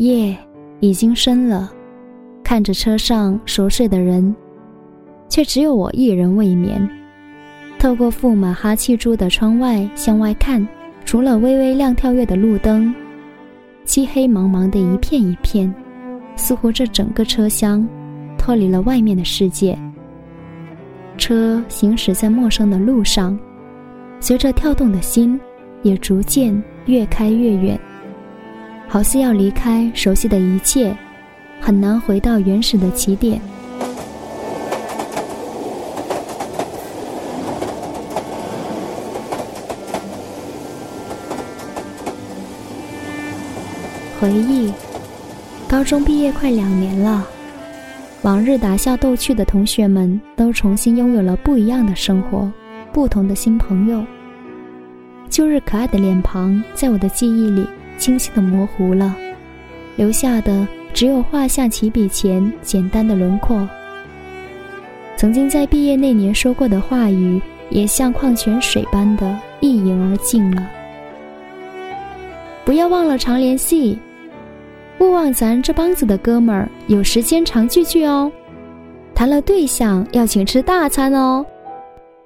夜已经深了，看着车上熟睡的人，却只有我一人未眠。透过覆满哈气珠的窗外向外看，除了微微亮跳跃的路灯，漆黑茫茫的一片一片，似乎这整个车厢脱离了外面的世界。车行驶在陌生的路上，随着跳动的心，也逐渐越开越远。好似要离开熟悉的一切，很难回到原始的起点。回忆，高中毕业快两年了，往日打笑逗趣的同学们都重新拥有了不一样的生活，不同的新朋友。旧日可爱的脸庞，在我的记忆里。清晰的模糊了，留下的只有画像起笔前简单的轮廓。曾经在毕业那年说过的话语，也像矿泉水般的一饮而尽了。不要忘了常联系，勿忘咱这帮子的哥们儿有时间常聚聚哦。谈了对象要请吃大餐哦。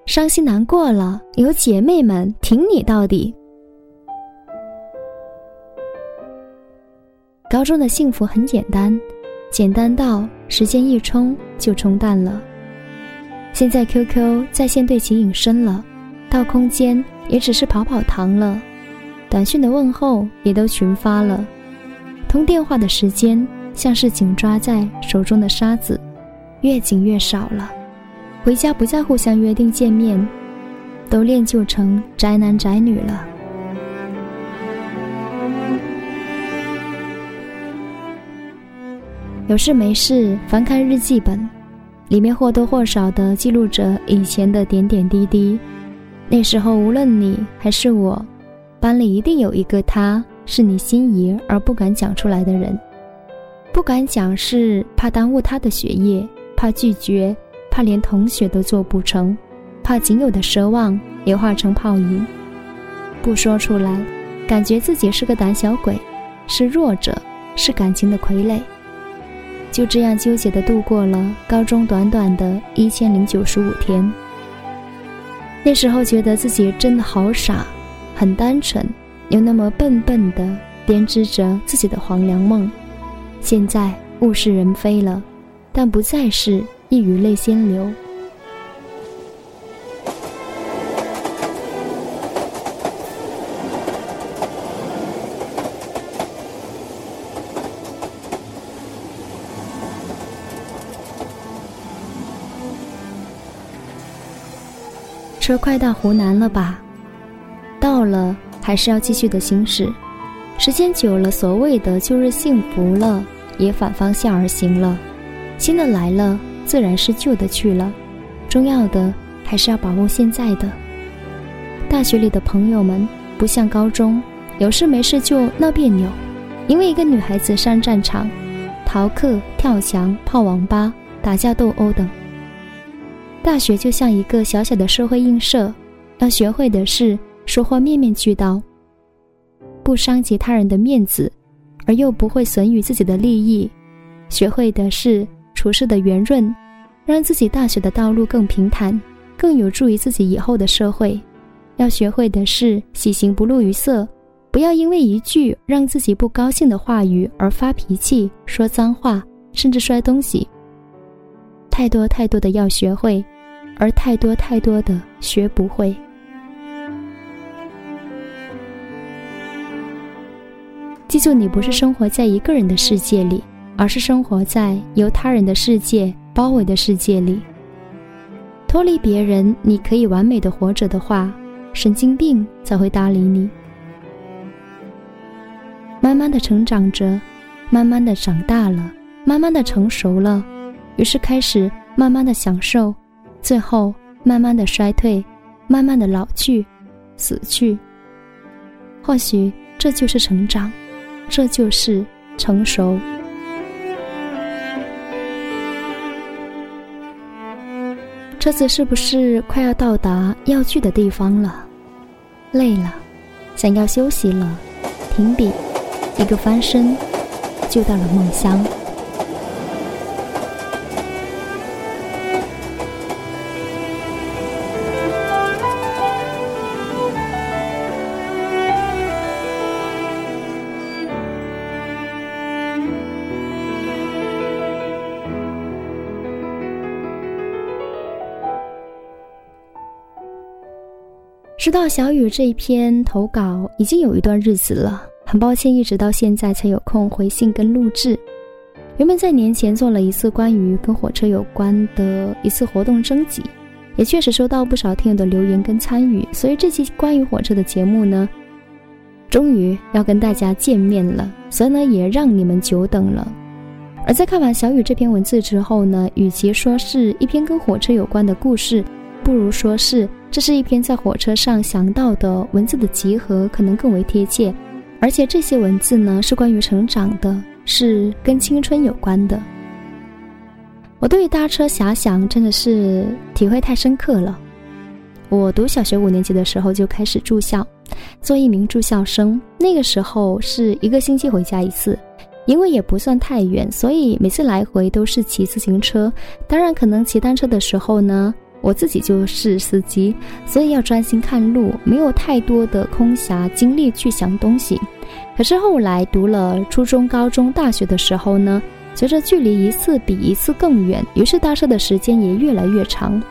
伤心难过了，有姐妹们挺你到底。高中的幸福很简单，简单到时间一冲就冲淡了。现在 QQ 在线对其隐身了，到空间也只是跑跑堂了，短讯的问候也都群发了，通电话的时间像是紧抓在手中的沙子，越紧越少了。回家不再互相约定见面，都练就成宅男宅女了。有事没事翻看日记本，里面或多或少的记录着以前的点点滴滴。那时候无论你还是我，班里一定有一个他是你心仪而不敢讲出来的人。不敢讲是怕耽误他的学业，怕拒绝，怕连同学都做不成，怕仅有的奢望也化成泡影。不说出来，感觉自己是个胆小鬼，是弱者，是感情的傀儡。就这样纠结的度过了高中短短的一千零九十五天。那时候觉得自己真的好傻，很单纯，又那么笨笨的编织着自己的黄粱梦。现在物是人非了，但不再是一语泪先流。车快到湖南了吧？到了，还是要继续的行驶。时间久了，所谓的旧日幸福了，也反方向而行了。新的来了，自然是旧的去了。重要的还是要把握现在的。大学里的朋友们不像高中，有事没事就闹别扭，因为一个女孩子上战场，逃课、跳墙、泡网吧、打架斗殴等。大学就像一个小小的社会映射，要学会的是说话面面俱到，不伤及他人的面子，而又不会损于自己的利益；学会的是处事的圆润，让自己大学的道路更平坦，更有助于自己以后的社会。要学会的是喜形不露于色，不要因为一句让自己不高兴的话语而发脾气、说脏话，甚至摔东西。太多太多的要学会。而太多太多的学不会。记住，你不是生活在一个人的世界里，而是生活在由他人的世界包围的世界里。脱离别人，你可以完美的活着的话，神经病才会搭理你。慢慢的成长着，慢慢的长大了，慢慢的成熟了，于是开始慢慢的享受。最后，慢慢的衰退，慢慢的老去，死去。或许这就是成长，这就是成熟。车子是不是快要到达要去的地方了？累了，想要休息了，停笔，一个翻身。就到了梦乡。知道小雨这一篇投稿已经有一段日子了，很抱歉，一直到现在才有空回信跟录制。原本在年前做了一次关于跟火车有关的一次活动征集，也确实收到不少听友的留言跟参与，所以这期关于火车的节目呢，终于要跟大家见面了，所以呢也让你们久等了。而在看完小雨这篇文字之后呢，与其说是一篇跟火车有关的故事，不如说是。这是一篇在火车上想到的文字的集合，可能更为贴切。而且这些文字呢，是关于成长的，是跟青春有关的。我对于搭车遐想真的是体会太深刻了。我读小学五年级的时候就开始住校，做一名住校生。那个时候是一个星期回家一次，因为也不算太远，所以每次来回都是骑自行车。当然，可能骑单车的时候呢。我自己就是司机，所以要专心看路，没有太多的空暇精力去想东西。可是后来读了初中、高中、大学的时候呢，随着距离一次比一次更远，于是搭车的时间也越来越长，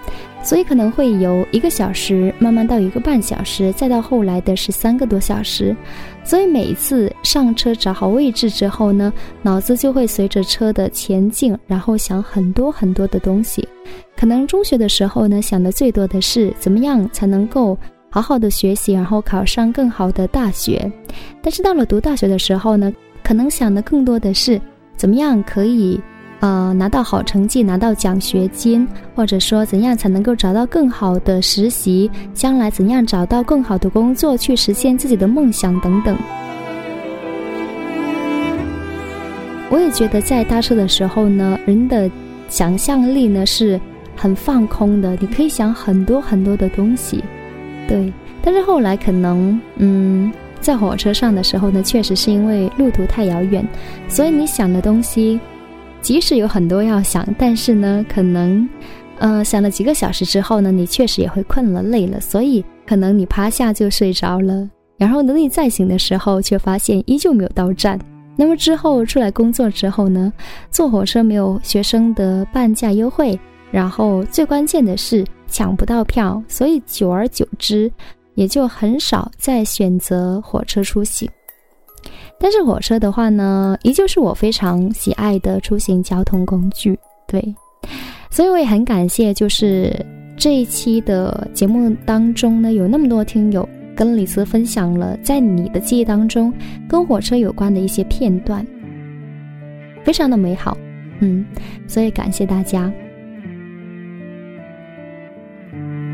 所以可能会由一个小时慢慢到一个半小时，再到后来的是三个多小时。所以每一次上车找好位置之后呢，脑子就会随着车的前进，然后想很多很多的东西。可能中学的时候呢，想的最多的是怎么样才能够好好的学习，然后考上更好的大学。但是到了读大学的时候呢，可能想的更多的是怎么样可以，呃，拿到好成绩，拿到奖学金，或者说怎样才能够找到更好的实习，将来怎样找到更好的工作，去实现自己的梦想等等。我也觉得在搭车的时候呢，人的想象力呢是。很放空的，你可以想很多很多的东西，对。但是后来可能，嗯，在火车上的时候呢，确实是因为路途太遥远，所以你想的东西，即使有很多要想，但是呢，可能，呃，想了几个小时之后呢，你确实也会困了、累了，所以可能你趴下就睡着了。然后等你再醒的时候，却发现依旧没有到站。那么之后出来工作之后呢，坐火车没有学生的半价优惠。然后最关键的是抢不到票，所以久而久之，也就很少再选择火车出行。但是火车的话呢，依旧是我非常喜爱的出行交通工具。对，所以我也很感谢，就是这一期的节目当中呢，有那么多听友跟李斯分享了在你的记忆当中跟火车有关的一些片段，非常的美好。嗯，所以感谢大家。thank you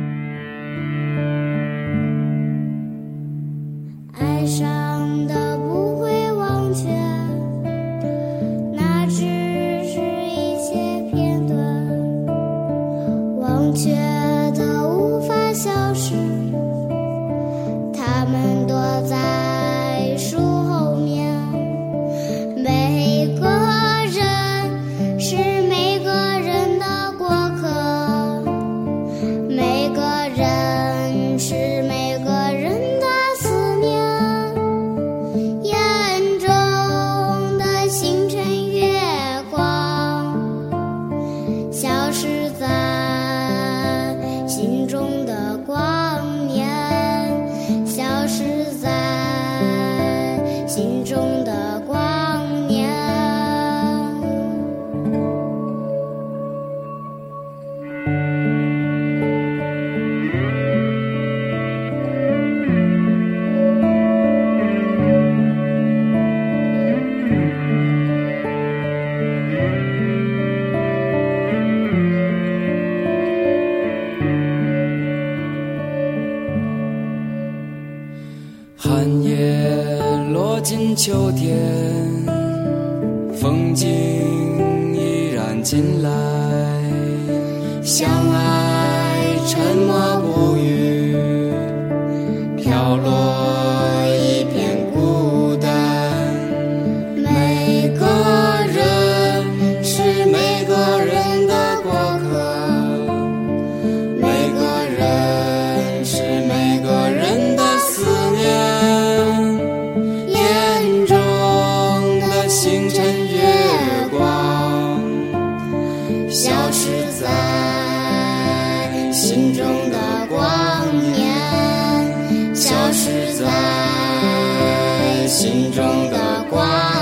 风景依然进来，相爱沉默心中的光。